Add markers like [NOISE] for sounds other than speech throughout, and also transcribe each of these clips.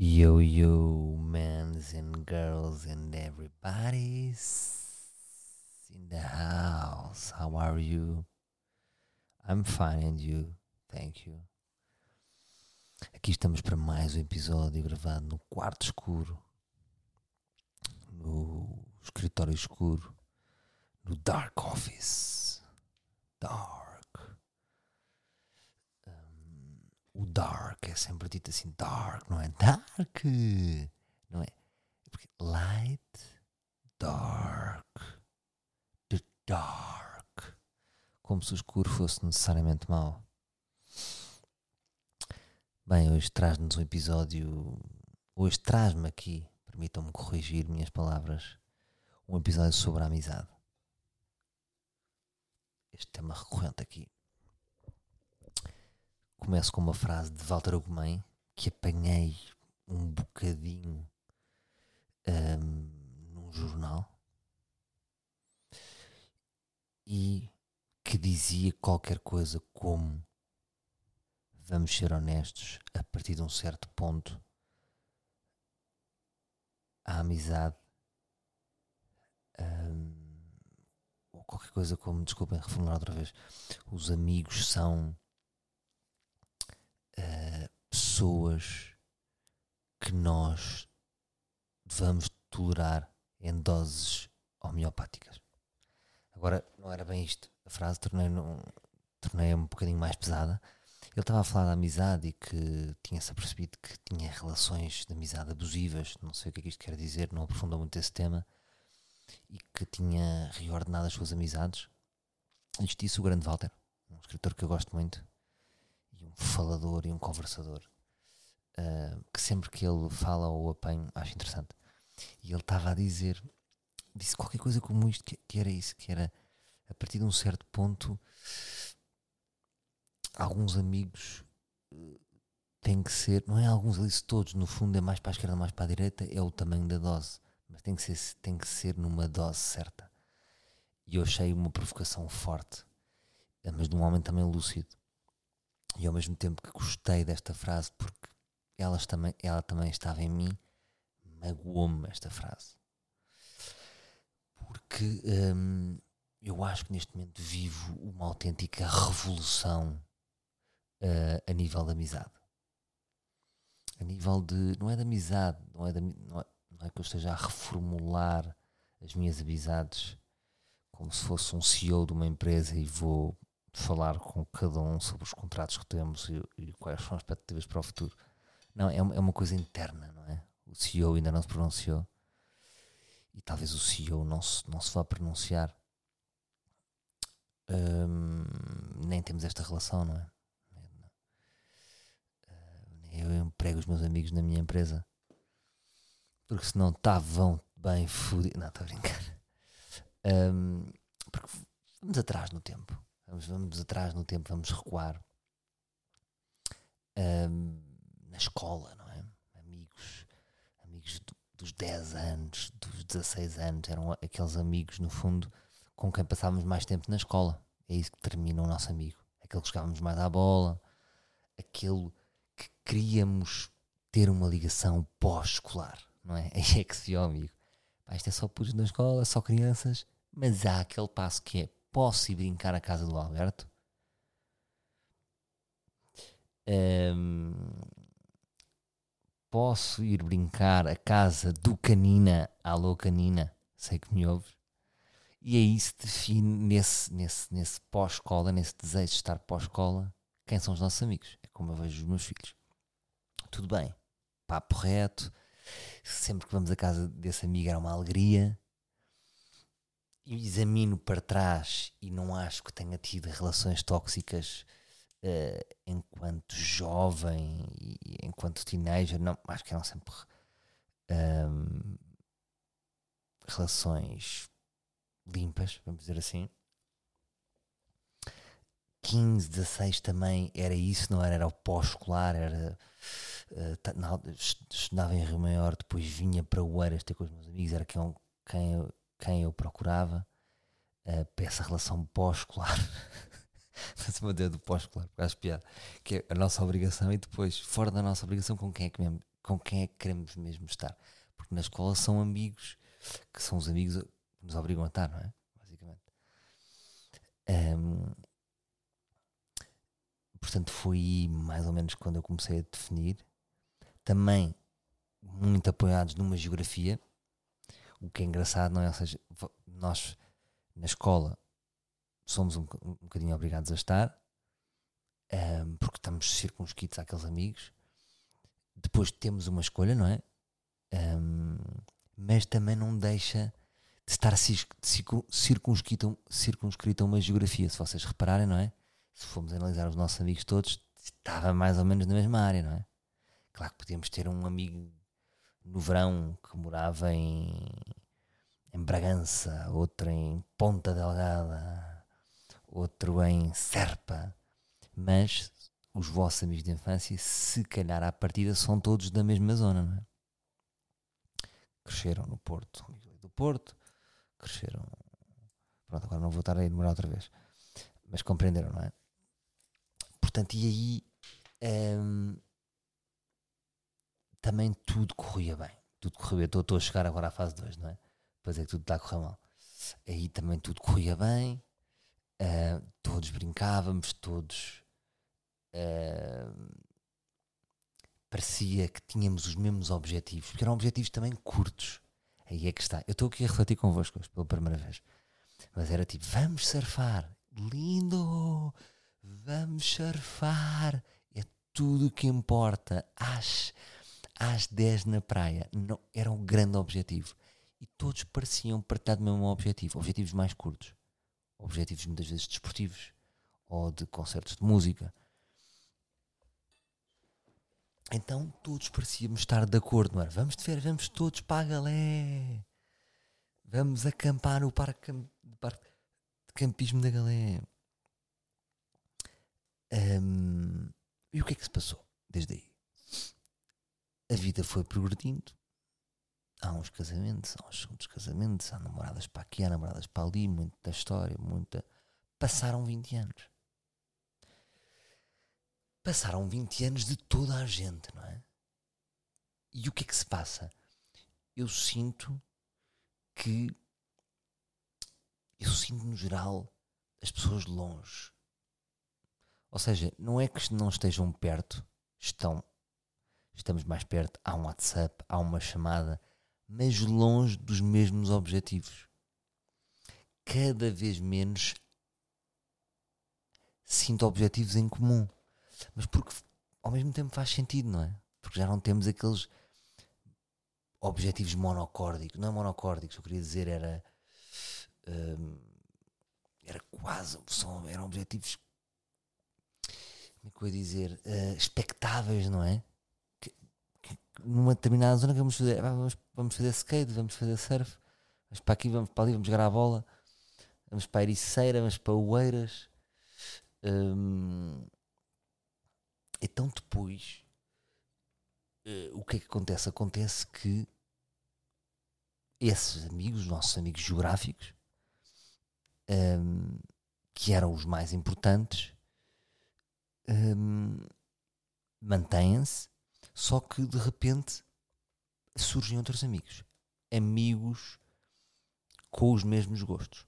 Yo, yo, men's and girls and everybody's in the house. How are you? I'm fine and you? Thank you. Aqui estamos para mais um episódio gravado no quarto escuro, no escritório escuro, no dark office. Dark. Um, o dark é sempre dito assim, dark, não é? Dark! Não é? Porque light, dark, the dark. Como se o escuro fosse necessariamente mau. Bem, hoje traz-nos um episódio. Hoje traz-me aqui, permitam-me corrigir minhas palavras, um episódio sobre a amizade. Este tema recorrente aqui. Começo com uma frase de Walter Ugumem que apanhei um bocadinho hum, num jornal e que dizia qualquer coisa como vamos ser honestos, a partir de um certo ponto, a amizade, hum, ou qualquer coisa como, desculpem, reformular outra vez, os amigos são pessoas que nós devamos tolerar em doses homeopáticas. Agora, não era bem isto. A frase tornei, tornei um bocadinho mais pesada ele estava a falar da amizade e que tinha-se apercebido que tinha relações de amizade abusivas, não sei o que é que isto quer dizer, não aprofundou muito esse tema, e que tinha reordenado as suas amizades. Isto disse o grande Walter, um escritor que eu gosto muito, um falador e um conversador, uh, que sempre que ele fala ou apanho, acho interessante. E ele estava a dizer, disse qualquer coisa como isto, que, que era isso, que era a partir de um certo ponto alguns amigos eh, têm que ser, não é alguns ali todos, no fundo é mais para a esquerda, mais para a direita, é o tamanho da dose, mas tem que ser, tem que ser numa dose certa. E eu achei uma provocação forte, eh, mas de um homem também lúcido. E ao mesmo tempo que gostei desta frase, porque elas também, ela também estava em mim, magoou-me esta frase. Porque hum, eu acho que neste momento vivo uma autêntica revolução uh, a nível de amizade. A nível de. Não é de amizade, não é, não é, não é que eu esteja a reformular as minhas amizades como se fosse um CEO de uma empresa e vou falar com cada um sobre os contratos que temos e, e quais são as expectativas para o futuro. Não, é, é uma coisa interna, não é? O CEO ainda não se pronunciou e talvez o CEO não se, não se vá pronunciar. Hum, nem temos esta relação, não é? eu emprego os meus amigos na minha empresa. Porque senão estavam bem fodidos. Não, estou a brincar. Um, porque vamos atrás no tempo. Vamos, vamos atrás no tempo, vamos recuar. Um, na escola, não é? Amigos, amigos do, dos 10 anos, dos 16 anos, eram aqueles amigos, no fundo, com quem passávamos mais tempo na escola. É isso que termina o nosso amigo. Aquele que jogávamos mais à bola, aquele que queríamos ter uma ligação pós-escolar, não é? [LAUGHS] Aí é que se viu, amigo. Pá, isto é só putos na escola, só crianças, mas há aquele passo que é: posso ir brincar à casa do Alberto? Um, posso ir brincar à casa do Canina? Alô, Canina, sei que me ouves. E aí se define nesse, nesse, nesse pós-escola, nesse desejo de estar pós-escola, quem são os nossos amigos. É como eu vejo os meus filhos. Tudo bem, papo reto, sempre que vamos à casa desse amigo era uma alegria. Examino para trás e não acho que tenha tido relações tóxicas uh, enquanto jovem e enquanto teenager. Não, acho que eram sempre um, relações limpas, vamos dizer assim. 15, 16 também era isso, não era? Era o pós-escolar, era. Uh, estudava em Rio Maior, depois vinha para o Eiras ter com os meus amigos, era quem, quem, quem eu procurava uh, para essa relação pós-escolar. [LAUGHS] Mas uma ideia do pós-escolar, acho piada, que é a nossa obrigação e depois, fora da nossa obrigação, com quem é que, mesmo, com quem é que queremos mesmo estar. Porque na escola são amigos, que são os amigos que nos obrigam a estar, não é? Basicamente. Um, portanto, foi mais ou menos quando eu comecei a definir. Também muito apoiados numa geografia, o que é engraçado, não é? Ou seja, nós na escola somos um, um bocadinho obrigados a estar, um, porque estamos circunscritos àqueles amigos. Depois temos uma escolha, não é? Um, mas também não deixa de estar circunscrito, circunscrito a uma geografia. Se vocês repararem, não é? Se formos analisar os nossos amigos todos, estava mais ou menos na mesma área, não é? Claro que podíamos ter um amigo no verão que morava em, em Bragança, outro em Ponta Delgada, outro em Serpa, mas os vossos amigos de infância, se calhar à partida, são todos da mesma zona, não é? Cresceram no Porto, do Porto, cresceram. Pronto, agora não vou estar a enumerar outra vez, mas compreenderam, não é? Portanto, e aí hum, também tudo corria bem. Tudo corria bem. Estou, a chegar agora à fase 2, não é? Depois é que tudo está a correr mal. Aí também tudo corria bem. Uh, todos brincávamos, todos. Uh, parecia que tínhamos os mesmos objetivos, porque eram objetivos também curtos. Aí é que está. Eu estou aqui a refletir convosco pela primeira vez. Mas era tipo, vamos surfar. Lindo! Vamos surfar. É tudo o que importa. Às, às 10 na praia. Não, era um grande objetivo. E todos pareciam partilhar do mesmo objetivo. Objetivos mais curtos. Objetivos muitas vezes desportivos. Ou de concertos de música. Então todos parecíamos estar de acordo, não era? Vamos de férias, vamos todos para a Galé. Vamos acampar no parque, parque de campismo da Galé. Um, e o que é que se passou desde aí? A vida foi progredindo. Há uns casamentos, há uns segundos casamentos, há namoradas para aqui, há namoradas para ali, muita história, muita. Passaram 20 anos. Passaram 20 anos de toda a gente, não é? E o que é que se passa? Eu sinto que. Eu sinto no geral as pessoas longe ou seja, não é que não estejam perto, estão. Estamos mais perto, há um WhatsApp, há uma chamada, mas longe dos mesmos objetivos. Cada vez menos sinto objetivos em comum. Mas porque ao mesmo tempo faz sentido, não é? Porque já não temos aqueles objetivos monocórdicos. Não é monocórdicos, eu queria dizer era. Hum, era quase. São, eram objetivos como é que eu ia dizer, uh, expectáveis, não é? Numa determinada zona que vamos fazer, vamos, vamos fazer skate, vamos fazer surf, vamos para aqui, vamos para ali, vamos jogar a bola, vamos para Ericeira, vamos para Oeiras. Um, então depois uh, o que é que acontece? Acontece que esses amigos, nossos amigos geográficos, um, que eram os mais importantes, um, mantêm-se, só que de repente surgem outros amigos. Amigos com os mesmos gostos.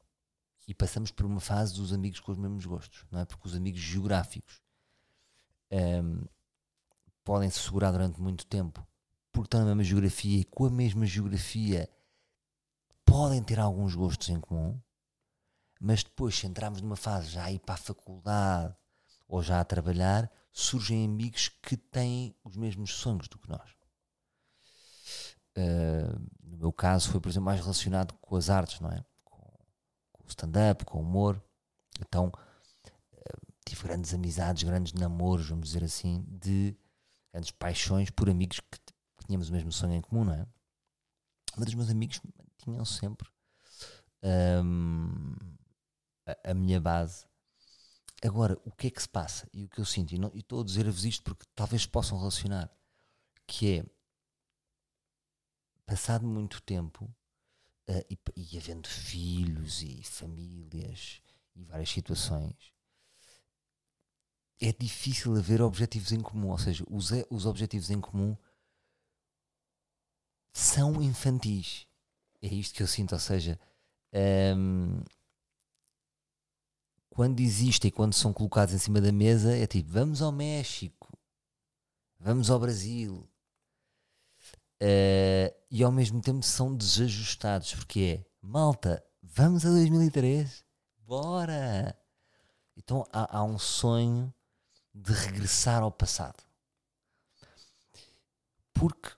E passamos por uma fase dos amigos com os mesmos gostos, não é? Porque os amigos geográficos um, podem se segurar durante muito tempo porque estão na mesma geografia e com a mesma geografia podem ter alguns gostos em comum, mas depois, se entrarmos numa fase já a ir para a faculdade, ou já a trabalhar, surgem amigos que têm os mesmos sonhos do que nós. Uh, no meu caso, foi, por exemplo, mais relacionado com as artes, não é? Com, com o stand-up, com o humor. Então, uh, tive grandes amizades, grandes namoros, vamos dizer assim, de grandes paixões por amigos que, que tínhamos o mesmo sonho em comum, não é? Mas os meus amigos tinham sempre um, a, a minha base Agora, o que é que se passa? E o que eu sinto, e, estou a dizer-vos isto porque talvez possam relacionar, que é, passado muito tempo, uh, e, e havendo filhos e famílias e várias situações, é difícil haver objetivos em comum, ou seja, os, os objetivos em comum são infantis. É isto que eu sinto, ou seja, um, quando existem quando são colocados em cima da mesa, é tipo, vamos ao México, vamos ao Brasil. Uh, e ao mesmo tempo são desajustados, porque é, malta, vamos a 2003, bora! Então há, há um sonho de regressar ao passado. Porque,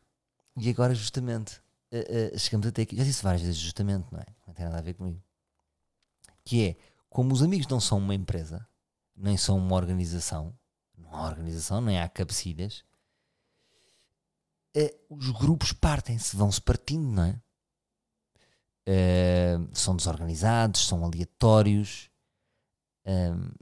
e agora justamente, uh, uh, chegamos até aqui, já disse várias vezes justamente, não é? Não tem nada a ver comigo. Que é, como os amigos não são uma empresa, nem são uma organização, não há organização, nem há cabecidas, uh, os grupos partem-se, vão-se partindo, não é? são desorganizados, são aleatórios. Um,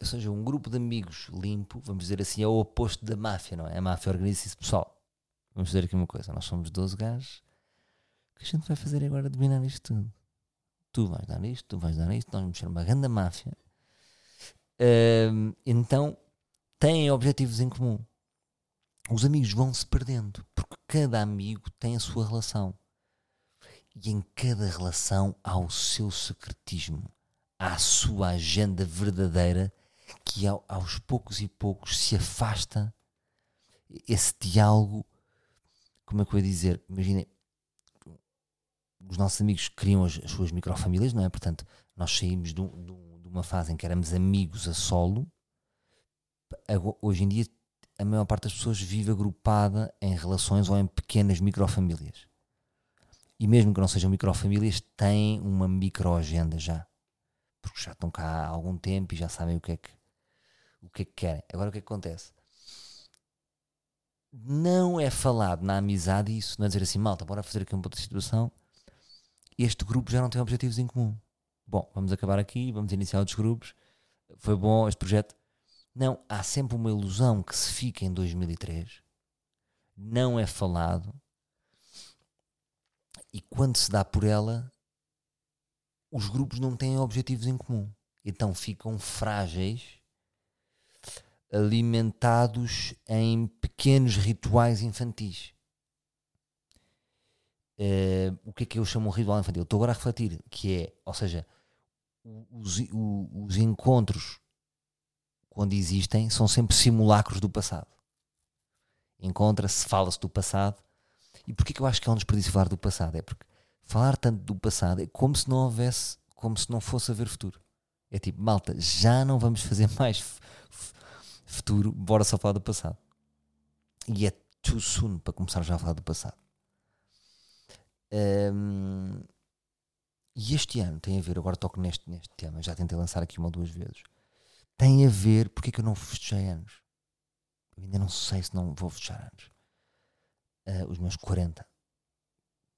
ou seja, um grupo de amigos limpo, vamos dizer assim, é o oposto da máfia, não é? A máfia organiza-se pessoal. Vamos dizer aqui uma coisa: nós somos 12 gajos. O que a gente vai fazer agora é dominar isto tudo? Tu vais dar isto, tu vais dar isto, nós vamos ser uma grande máfia. Um, então, têm objetivos em comum. Os amigos vão se perdendo, porque cada amigo tem a sua relação. E em cada relação há o seu secretismo à sua agenda verdadeira que ao, aos poucos e poucos se afasta esse diálogo. Como é que eu ia dizer? Imaginem, os nossos amigos criam as, as, suas microfamílias, não é? Portanto, nós saímos de, de, de, uma fase em que éramos amigos a solo. Hoje em dia, a maior parte das pessoas vive agrupada em relações ou em pequenas microfamílias. E mesmo que não sejam microfamílias, têm uma microagenda já porque já estão cá há algum tempo e já sabem o que é que, o que, é que querem. Agora o que é que acontece? Não é falado na amizade isso, não é dizer assim, malta, bora fazer aqui uma outra situação. Este grupo já não tem objetivos em comum. Bom, vamos acabar aqui, vamos iniciar outros grupos. Foi bom este projeto. Não, há sempre uma ilusão que se fica em 2003. Não é falado. E quando se dá por ela, os grupos não têm objetivos em comum. Então ficam frágeis, alimentados em pequenos rituais infantis. Uh, o que é que eu chamo de ritual infantil? Estou agora a refletir, que é, ou seja, os, os, os encontros, quando existem, são sempre simulacros do passado. Encontra-se, fala-se do passado. E porquê que eu acho que é um desperdício falar do passado? É porque falar tanto do passado é como se não houvesse, como se não fosse haver futuro. É tipo, malta, já não vamos fazer [LAUGHS] mais futuro, bora só falar do passado. E é too soon para começar já a falar do passado. Um, e este ano tem a ver, agora toco neste, neste tema, já tentei lançar aqui uma ou duas vezes. Tem a ver porque é que eu não festejei anos. Eu ainda não sei se não vou festejar anos. Uh, os meus 40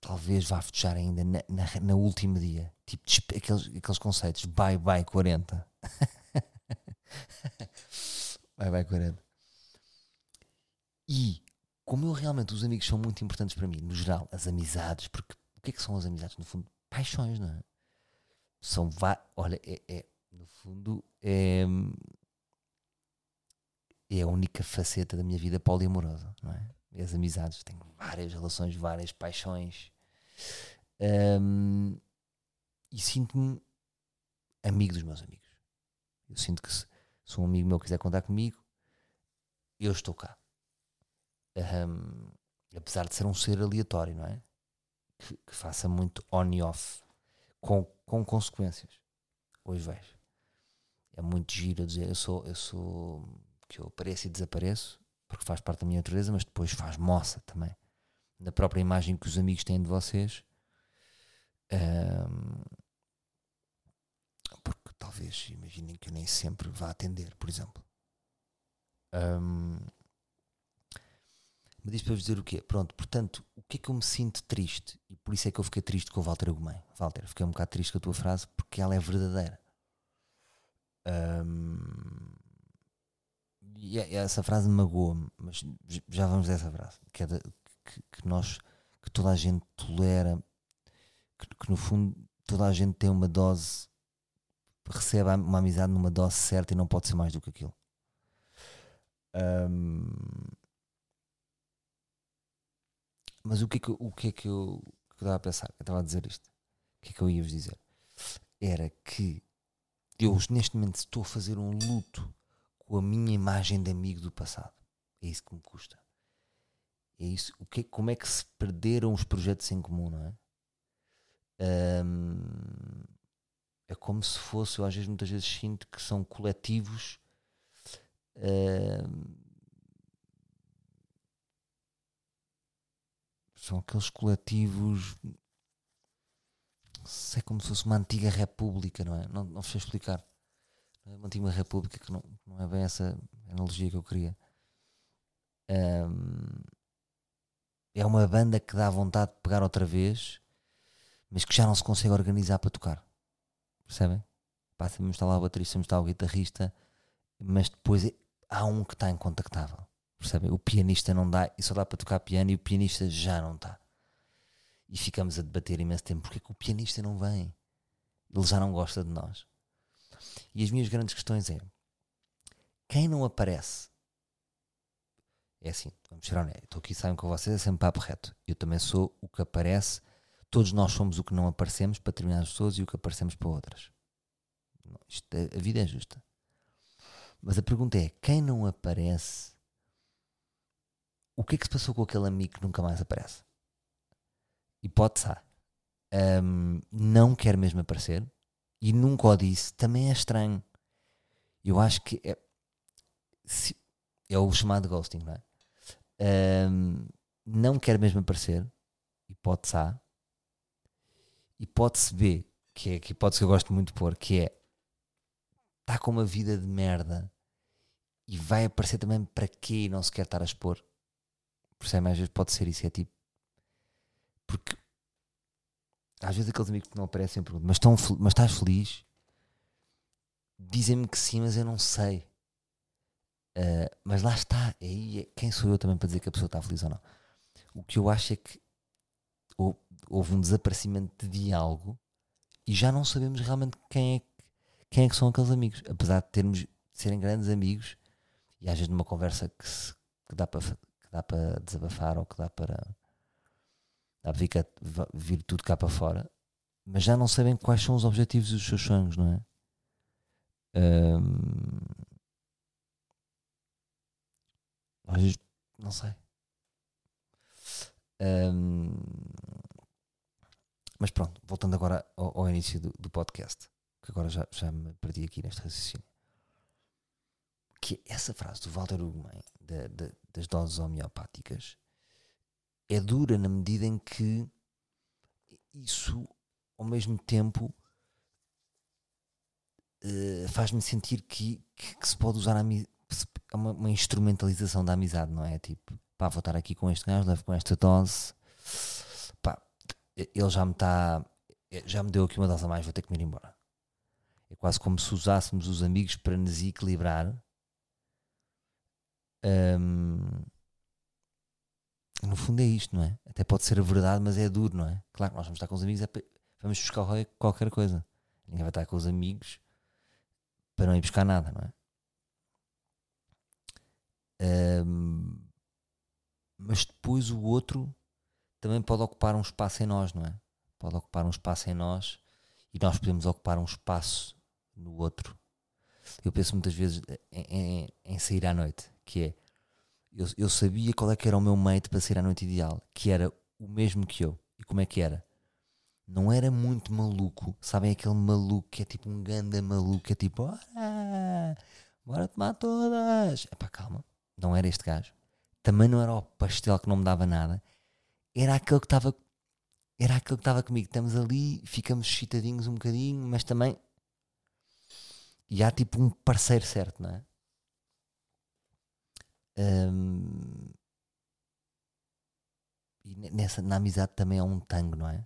talvez vá festejar ainda na, na, na último dia. Tipo, aqueles, aqueles conceitos, bye bye 40. [LAUGHS] bye bye 40. E como eu realmente, os amigos são muito importantes para mim, no geral, as amizades, porque o que é que são as amizades? No fundo, paixões, não é? São, olha, é, é no fundo, é, é a única faceta da minha vida poliamorosa, não é? E as amizades, tenho várias relações, várias paixões, um, e sinto-me amigo dos meus amigos. Eu sinto que se, se, um amigo meu quiser contar comigo, eu estou cá. Um, apesar de ser um ser aleatório, não é? Que, que, faça muito on e off, com, com consequências. Hoje vejo. É muito giro dizer, eu sou, eu sou, que eu apareço e desapareço, porque faz parte da minha natureza, mas depois faz moça também na própria imagem que os amigos têm de vocês. Um, porque talvez imaginem que eu nem sempre vá atender, por exemplo. Um, mas isto para vos dizer o quê? Pronto, portanto, o que é que eu me sinto triste? E por isso é que eu fiquei triste com o Walter Agumem. Walter, fiquei um bocado triste com a tua frase porque ela é verdadeira. Um, e essa frase magoa-me, mas já vamos a essa frase, que é de, que, que, nós, que toda a gente tolera, que, que, no fundo toda a gente tem uma dose, recebe uma amizade numa dose certa e não pode ser mais do que aquilo. Um, mas o que é que, o que, é que eu que estava a pensar? Eu estava a dizer isto. O que é que eu ia vos dizer? Era que eu neste momento estou a fazer um luto com a minha imagem de amigo do passado. É isso que me custa. É isso. O que, é- como é que se perderam os projetos em comum, não é? É como se fosse, eu às vezes, muitas vezes sinto que são coletivos. São aqueles coletivos. Se é como se fosse uma antiga república, não é? Não, não sei explicar. É Uma antiga república que não, não é bem essa analogia que eu queria. É uma banda que dá vontade de pegar outra vez, mas que já não se consegue organizar para tocar. Percebem? Sabemos está lá o baterista, sabemos está o guitarrista, mas depois é- há um que está incontactável. Percebem? O pianista não dá e só dá para tocar piano e o pianista já não está. E ficamos a debater imenso tempo porque é que o pianista não vem. Ele já não gosta de nós. E as minhas grandes questões é quem não aparece é assim, vamos ser honestos. Estou aqui, sabem com vocês, é sempre papo reto. Eu também sou o que aparece. Todos nós somos o que não aparecemos para determinadas pessoas e o que aparecemos para outras. Isto é- a vida é justa. Mas a pergunta é: quem não aparece, o que é que se passou com aquele amigo que nunca mais aparece? Hipótese A. Ahm, não quer mesmo aparecer e nunca o disse, também é estranho. Eu acho que é, se- é o chamado ghosting, não é? Ahm, não quer mesmo aparecer, hipótese A. Hipótese B, que é que hipótese que eu gosto muito de pôr, que é está com uma vida de merda e vai aparecer também para quê e não se quer estar a expor. Percebe? Às vezes pode ser isso, é tipo. Porque às vezes aqueles amigos que não aparecem eu pergunto, mas, fel- mas estás feliz? Dizem-me que sim, mas eu não sei. Uh, mas lá está, aí é- quem sou eu também para dizer que a pessoa está feliz ou não? O que eu acho é que hou- houve um desaparecimento de diálogo e já não sabemos realmente quem é, que- quem é que são aqueles amigos, apesar de termos de serem grandes amigos e às vezes numa conversa que, se- que dá para dá para desabafar ou que dá para dá para vir, cá- vir tudo cá para fora, mas já não sabem quais são os objetivos dos seus sonhos, não é? Não sei. Mas pronto, voltando agora ao, ao início do, do podcast, que agora já, já me perdi aqui neste raciocínio. Que essa frase do Walter Ugman, da- da- das doses homeopáticas, é dura na medida em que isso, ao mesmo tempo, eh, faz-me sentir que, que, que se pode usar a é uma, uma instrumentalização da amizade, não é? Tipo, pá, vou estar aqui com este gajo, levo com esta dose, pá, ele já me está, já me deu aqui uma dose a mais, vou ter que me ir embora. É quase como se usássemos os amigos para nos equilibrar. No fundo é isto, não é? Até pode ser a verdade, mas é duro, não é? Claro, nós vamos estar com os amigos, é pa- vamos buscar qualquer- coisa. Ninguém vai estar com os amigos para não ir buscar nada, não é? Ahm, mas depois o outro também pode ocupar um espaço em nós, não é? Pode ocupar um espaço em nós e nós podemos ocupar um espaço no outro. Eu penso muitas vezes em, em- em sair à noite, que é eu, eu sabia qual é que era o meu mate para sair à noite ideal, que era o mesmo que eu. E como é que era? Não era muito maluco, sabem aquele maluco que é tipo um ganda maluco, que é tipo, bora, bora tomar todas. Epá, calma, não era este gajo. Também não era o pastel que não me dava nada. Era aquele que estava era aquele que estava comigo. Estamos ali, ficamos excitadinhos um bocadinho, mas também. E há tipo um parceiro certo, não é? Hum, e ne- nessa, na amizade também é um tango, não é?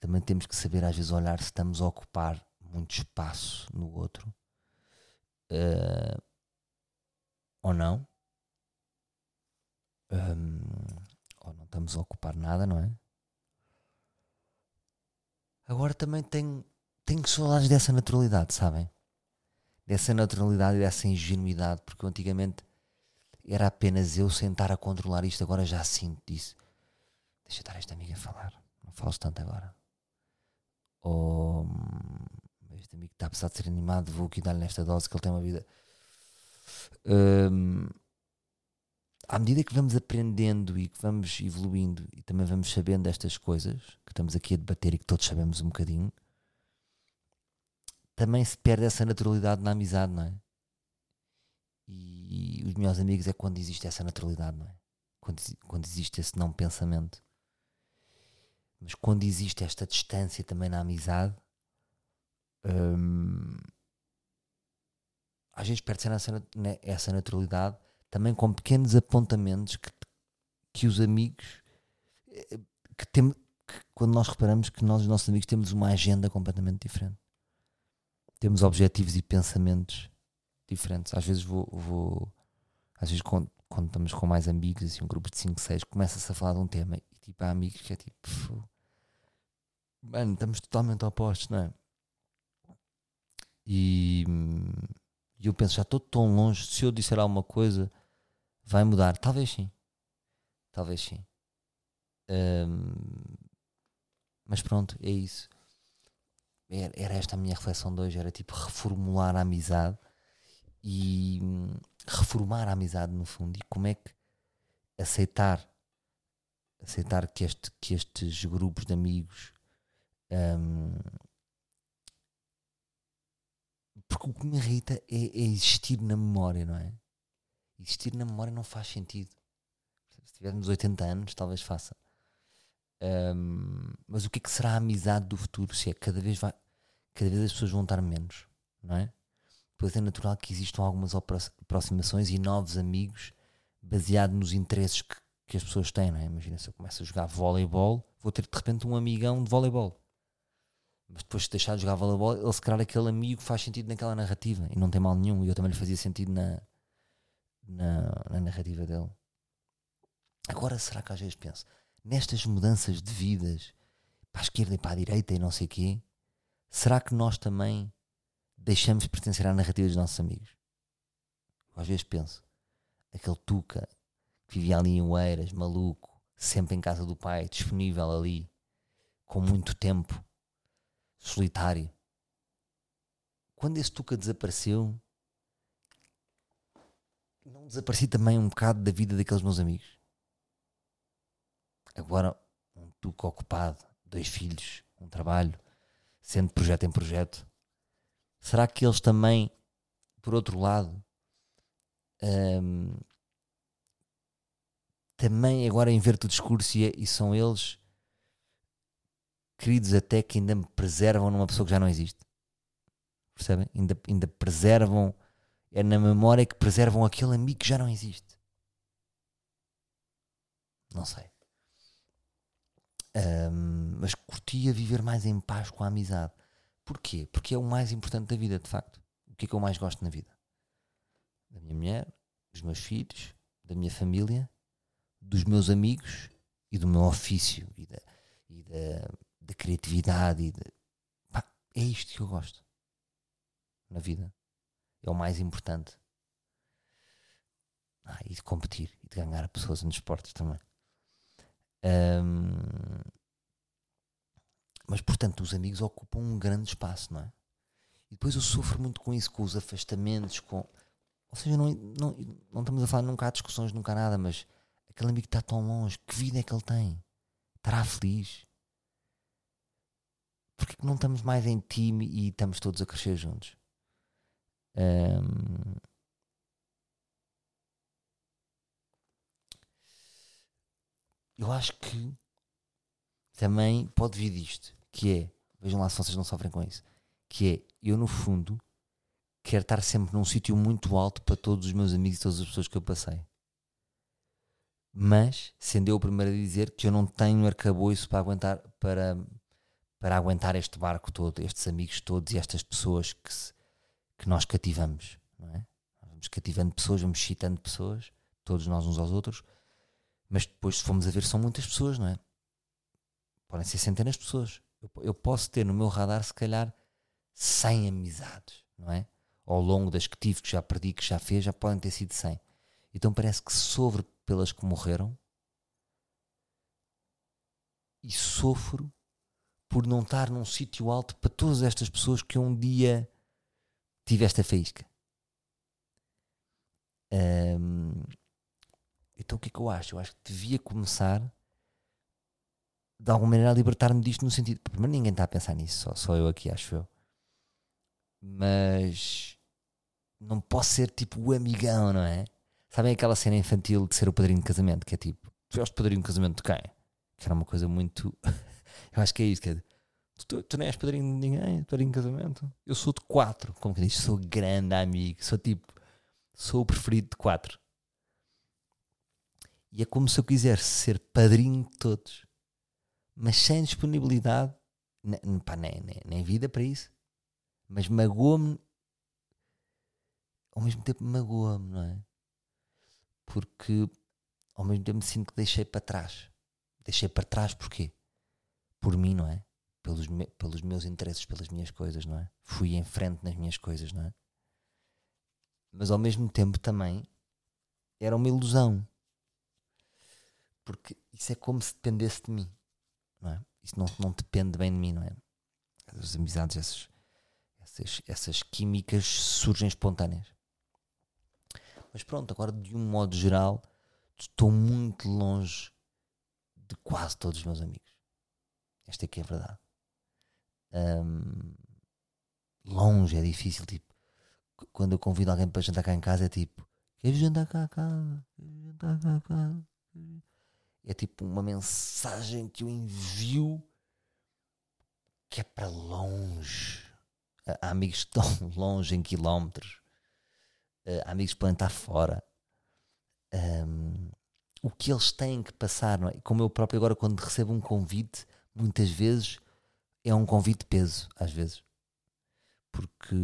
Também temos que saber às vezes olhar se estamos a ocupar muito espaço no outro eh, ou não. Hum, ou não estamos a ocupar nada, não é? Agora também tenho, tenho saudades dessa naturalidade, sabem? Dessa naturalidade e dessa ingenuidade, porque antigamente era apenas eu sentar a controlar isto, agora já sinto isso. deixa estar esta amiga a falar, não fales tanto agora. Ou hum, este amigo está a precisar de ser animado, vou aqui dar-lhe esta dose que ele tem uma vida. Hum, à medida que vamos aprendendo e que vamos evoluindo e também vamos sabendo estas coisas que estamos aqui a debater e que todos sabemos um bocadinho, também se perde essa naturalidade na amizade, não é? E os melhores amigos é quando existe essa naturalidade, não é? Quando, quando existe esse não pensamento. Mas quando existe esta distância também na amizade, hum, às vezes perde-se essa, né, essa naturalidade também com pequenos apontamentos que, que os amigos eh, que temos quando nós reparamos que nós, os nossos amigos, temos uma agenda completamente diferente. Temos objetivos e pensamentos diferentes. Às vezes vou, vou às vezes quando, quando, estamos com mais amigos, assim, um grupo de 5, 6, começa-se a falar de um tema e tipo há amigos que é tipo mano, estamos totalmente opostos, não é? E, e eu penso, já estou tão longe, se eu disser alguma coisa, vai mudar. Talvez sim. Talvez sim. Um, mas pronto, é isso. Era, era, esta a minha reflexão de hoje, era tipo reformular a amizade e hum, reformar a amizade no fundo. E como é que aceitar aceitar que, este, que estes grupos de amigos um, porque o que me irrita é, é, existir na memória, não é? Existir na memória não faz sentido. Se tivermos 80 anos, talvez faça. Um, mas o que é que será a amizade do futuro? Se é cada vez vai, cada vez as pessoas vão estar menos, não é? Pois é natural que existam algumas aproximações e novos amigos baseado nos interesses que, que as pessoas têm, não é? Imagina se eu começo a jogar voleibol, vou ter de repente um amigão de voleibol. Mas depois de deixar de jogar voleibol, ele se calhar aquele amigo faz sentido naquela narrativa e não tem mal nenhum. E eu também lhe fazia sentido na, na, na narrativa dele. Agora, será que às vezes penso nestas mudanças de vidas para a esquerda e para a direita e não sei o quê? Será que nós também deixamos de pertencer à narrativa dos nossos amigos? Às vezes penso, aquele Tuca que vivia ali em Oeiras, maluco, sempre em casa do pai, disponível ali, com muito tempo solitário. Quando esse Tuca desapareceu, não desapareci também um bocado da vida daqueles meus amigos? Agora, um Tuca ocupado, dois filhos, um trabalho, sendo projeto em projeto. Será que eles também, por outro lado, hum, também agora inverto o discurso e, é, e são eles queridos até que ainda me preservam numa pessoa que já não existe. Percebem? Ainda, ainda preservam, é na memória que preservam aquele amigo que já não existe. Não sei. Um, mas curtia viver mais em paz com a amizade. Porquê? Porque é o mais importante da vida, de facto. O que é que eu mais gosto na vida? Da minha mulher, dos meus filhos, da minha família, dos meus amigos e do meu ofício e da, e da, da criatividade e de, pá, é isto que eu gosto na vida. É o mais importante. Ah, e de competir e de ganhar pessoas nos esportes também. Um, mas portanto, os amigos ocupam um grande espaço, não é? E depois eu sofro muito com isso, com os afastamentos, com. Ou seja, não, não, não estamos a falar, nunca há discussões, nunca há nada, mas aquele amigo que está tão longe, que vida é que ele tem? Estará feliz? porque não estamos mais em time e estamos todos a crescer juntos? Um, eu acho que também pode vir disto, que é, vejam lá se vocês não sofrem com isso, que é, eu no fundo quero estar sempre num sítio muito alto para todos os meus amigos e todas as pessoas que eu passei. Mas, sendo eu o primeiro a dizer que eu não tenho arcabouço para aguentar, para, para aguentar este barco todo, estes amigos todos e estas pessoas que, se, que nós cativamos, não é? Vamos cativando pessoas, vamos citando pessoas, todos nós uns aos outros, mas depois, se formos a ver, são muitas pessoas, não é? Podem ser centenas de pessoas. Eu, eu posso ter no meu radar, se calhar, 100 amizades, não é? Ao longo das que tive, que já perdi, que já fez, já podem ter sido 100. Então parece que sobre pelas que morreram, e sofro por não estar num sítio alto para todas estas pessoas que um dia tive esta faísca. Então o que é que eu acho? Eu acho que devia começar de alguma maneira libertar-me disto no sentido. Primeiro ninguém está a pensar nisso, só, só eu aqui acho eu. Mas não posso ser tipo o amigão, não é? Sabem aquela cena infantil de ser o padrinho de casamento, que é tipo, tu és o padrinho de casamento de quem? Que era uma coisa muito. [LAUGHS] eu acho que é isso, que é. Tu, tu não és padrinho de ninguém, padrinho de casamento. Eu sou de quatro, como que diz? Sou grande amigo, sou tipo, sou o preferido de quatro. E é como se eu quisesse ser padrinho de todos, mas sem disponibilidade, nem, pá, nem, nem, nem vida para isso. Mas magoa-me, ao mesmo tempo magoa-me, não é? Porque ao mesmo tempo sinto que deixei para trás. Deixei para trás porquê? Por mim, não é? Pelos, me, pelos meus interesses, pelas minhas coisas, não é? Fui em frente nas minhas coisas, não é? Mas ao mesmo tempo também era uma ilusão porque isso é como se dependesse de mim, não é? Isso não, não depende bem de mim, não é? As amizades, essas, essas, essas químicas surgem espontâneas. Mas pronto, agora de um modo geral, estou muito longe de quase todos os meus amigos. Esta é que é a verdade. Um, longe é difícil, tipo, quando eu convido alguém para jantar cá em casa é tipo, queres jantar cá a casa? Queres jantar cá a casa? É tipo uma mensagem que eu envio que é para longe. Há amigos estão [LAUGHS] longe em quilómetros. Há amigos estar fora. Um, o que eles têm que passar, não é? Como eu próprio agora, quando recebo um convite, muitas vezes é um convite de peso, às vezes. Porque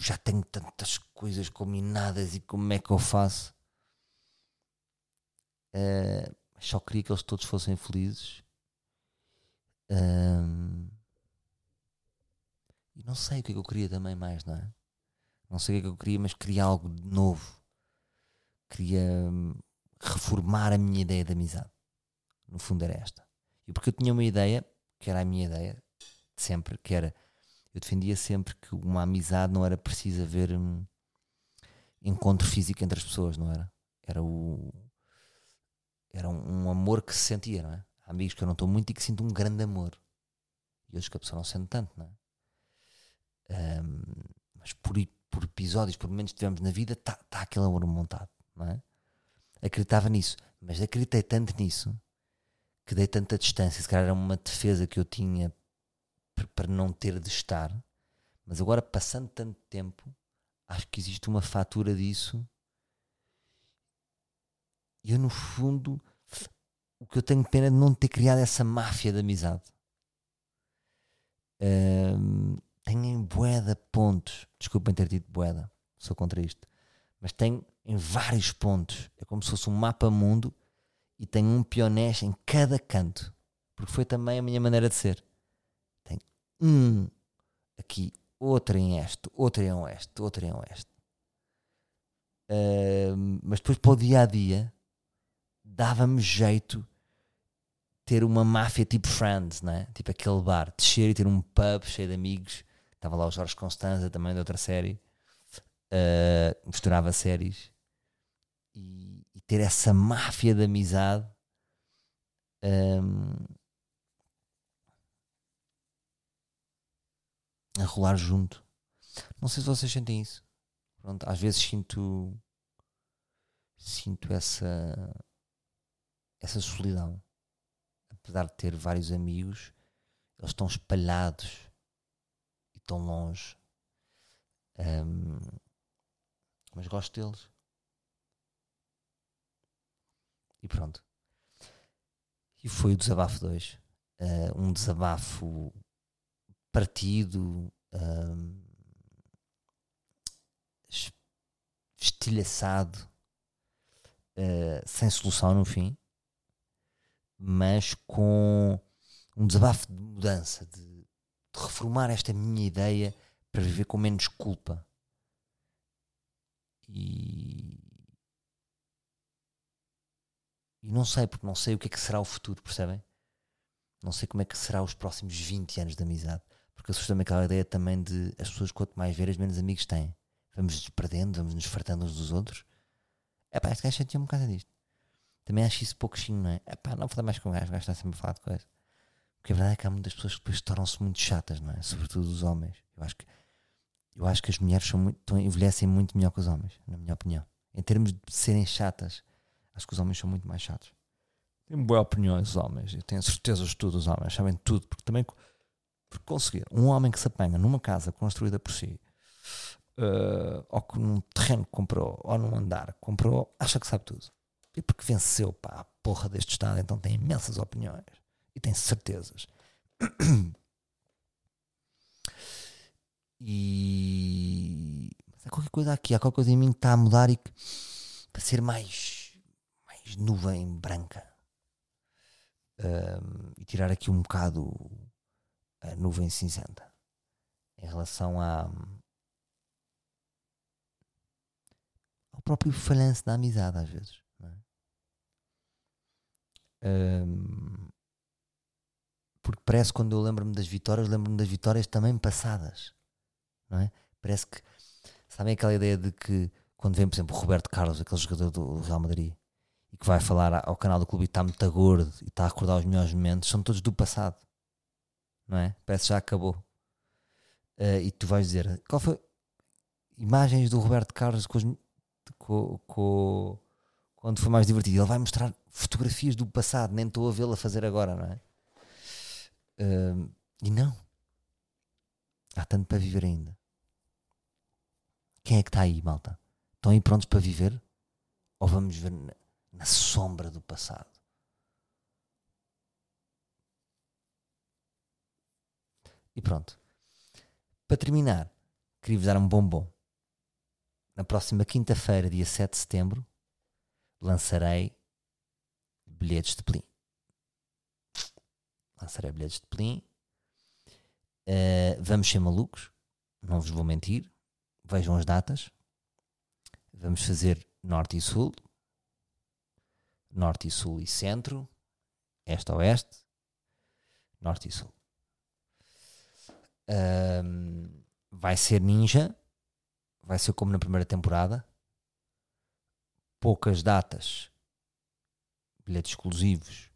já tenho tantas coisas combinadas e como é que eu faço? Uh, só queria que eles todos fossem felizes. Um, e não sei o que é que eu queria também mais, não é? Não sei o que é que eu queria, mas queria algo de novo. Queria hum, reformar a minha ideia de amizade. No fundo era esta. E porque eu tinha uma ideia, que era a minha ideia, de sempre, que era eu defendia sempre que uma amizade não era preciso haver um encontro físico entre as pessoas, não era? Era o, era um, um, amor que se sentia, não é? Há amigos que eu não estou muito e que sinto um grande amor. E outros que a pessoa não sente tanto, não é? Um, mas por, por episódios, por momentos que tivemos na vida, está tá aquele amor montado, não é? Acreditava nisso, mas acreditei tanto nisso que dei tanta distância. Se calhar era uma defesa que eu tinha para não ter de estar, mas agora passando tanto tempo, acho que existe uma fatura disso eu, no fundo, o que eu tenho pena é de não ter criado essa máfia de amizade. Um, tenho em boeda pontos. Desculpem ter dito boeda, sou contra isto. Mas tenho em vários pontos. É como se fosse um mapa mundo e tenho um pionés em cada canto. Porque foi também a minha maneira de ser. Tenho um aqui, outro em este, outro em oeste, outro em oeste. Uh, mas depois para o dia a dia dava-me jeito ter uma máfia tipo Friends, né? tipo aquele bar, descer e ter um pub cheio de amigos. Estava lá o Jorge Constanza também de outra série, uh, misturava séries e, e, ter essa máfia de amizade. Um, a rolar junto. Não sei se vocês sentem isso. Pronto, às vezes sinto sinto essa essa solidão. Apesar de ter vários amigos, eles estão espalhados e tão longe. Um, mas gosto deles. E pronto. E foi o desabafo 2. Uh, um desabafo partido, um, estilhaçado, uh, sem solução no fim mas com um desabafo de mudança, de, de reformar esta minha ideia para viver com menos culpa. E, e não sei, porque não sei o que é que será o futuro, percebem? Não sei como é que será os próximos 20 anos de amizade. Porque assusta-me aquela ideia também de as pessoas quanto mais veras, menos amigos têm. Vamos nos perdendo, vamos nos fartando uns dos outros. É pá, este gajo chateou-me por causa disto. Também acho isso pouquinho, não é? É pá, não dar mais com o gajo, o gajo está sempre a falar de coisa. Porque a verdade é que há muitas pessoas que depois tornam-se muito chatas, não é? Sobretudo os homens. Eu acho que, eu acho que as mulheres são muito, envelhecem muito melhor que os homens, na minha opinião. Em termos de serem chatas, acho que os homens são muito mais chatos. Tenho boas opiniões os homens, eu tenho certeza de tudo, os homens sabem tudo, porque também porque conseguir um homem que se apanha numa casa construída por si, uh, ou num terreno que comprou, ou num andar que comprou, acha que sabe tudo. E porque venceu pá, a porra deste Estado, então tem imensas opiniões e tem certezas. E há qualquer coisa aqui, há qualquer coisa em mim que está a mudar e que para ser mais, mais nuvem branca um, e tirar aqui um bocado a nuvem cinzenta em relação ao próprio falhanço da amizade, às vezes. Um, porque parece quando eu lembro-me das vitórias, lembro-me das vitórias também passadas, não é? Parece que, sabem aquela ideia de que quando vem, por exemplo, o Roberto Carlos, aquele jogador do Real Madrid, e que vai falar ao canal do clube e está muito gordo e está a recordar os melhores momentos, são todos do passado, não é? Parece que já acabou. Uh, e tu vais dizer, qual foi imagens do Roberto Carlos com, os, com, com quando foi mais divertido? Ele vai mostrar fotografias do passado, nem estou a vê-lo a fazer agora, não é? Uh, e não. Há tanto para viver ainda. Quem é que está aí, malta? Estão aí prontos para viver? Ou vamos ver na, na sombra do passado? E pronto. Para terminar, queria-vos dar um bombom. Na próxima quinta-feira, dia 7 de setembro, lançarei bilhetes de plim lançarei bilhetes de Plim. Uh, vamos ser malucos, não vos vou mentir. Vejam as datas. Vamos fazer Norte e Sul, Norte e Sul e Centro, Este a Oeste, Norte e Sul. Um, vai ser ninja, vai ser como na primeira temporada. Poucas datas, bilhetes exclusivos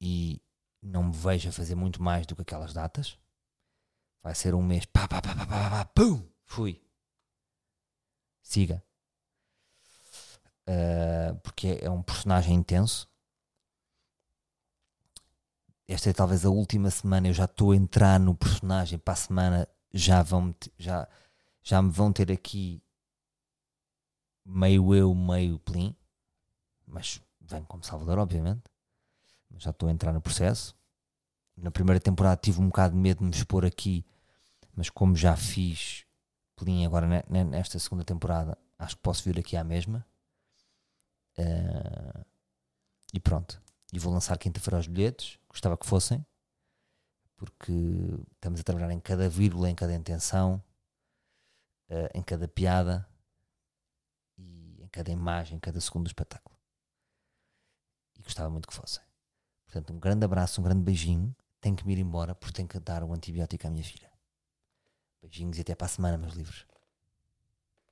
e não me vejo a fazer muito mais do que aquelas datas. Vai ser um mês, pá, pá, pá, pá, pá, pá pum, fui. Siga. Uh, porque é um personagem intenso. Esta é talvez a última semana. Eu já estou a entrar no personagem. Para a semana já vão já, já me vão ter aqui meio eu, meio Plim. Mas vem como Salvador, obviamente já estou a entrar no processo. Na primeira temporada tive um bocado de medo de me expor aqui, mas como já fiz Pelim agora nesta segunda temporada, acho que posso vir aqui à mesma. Uh, e pronto. E vou lançar quinta-feira os bilhetes. Gostava que fossem, porque estamos a trabalhar em cada vírgula, em cada intenção, uh, em cada piada cada imagem, em cada segundo do espetáculo. E gostava muito que fossem. Portanto, um grande abraço, um grande beijinho. Tenho que me ir embora porque tenho que dar um antibiótico à minha filha. Beijinhos e até para a semana, meus livros.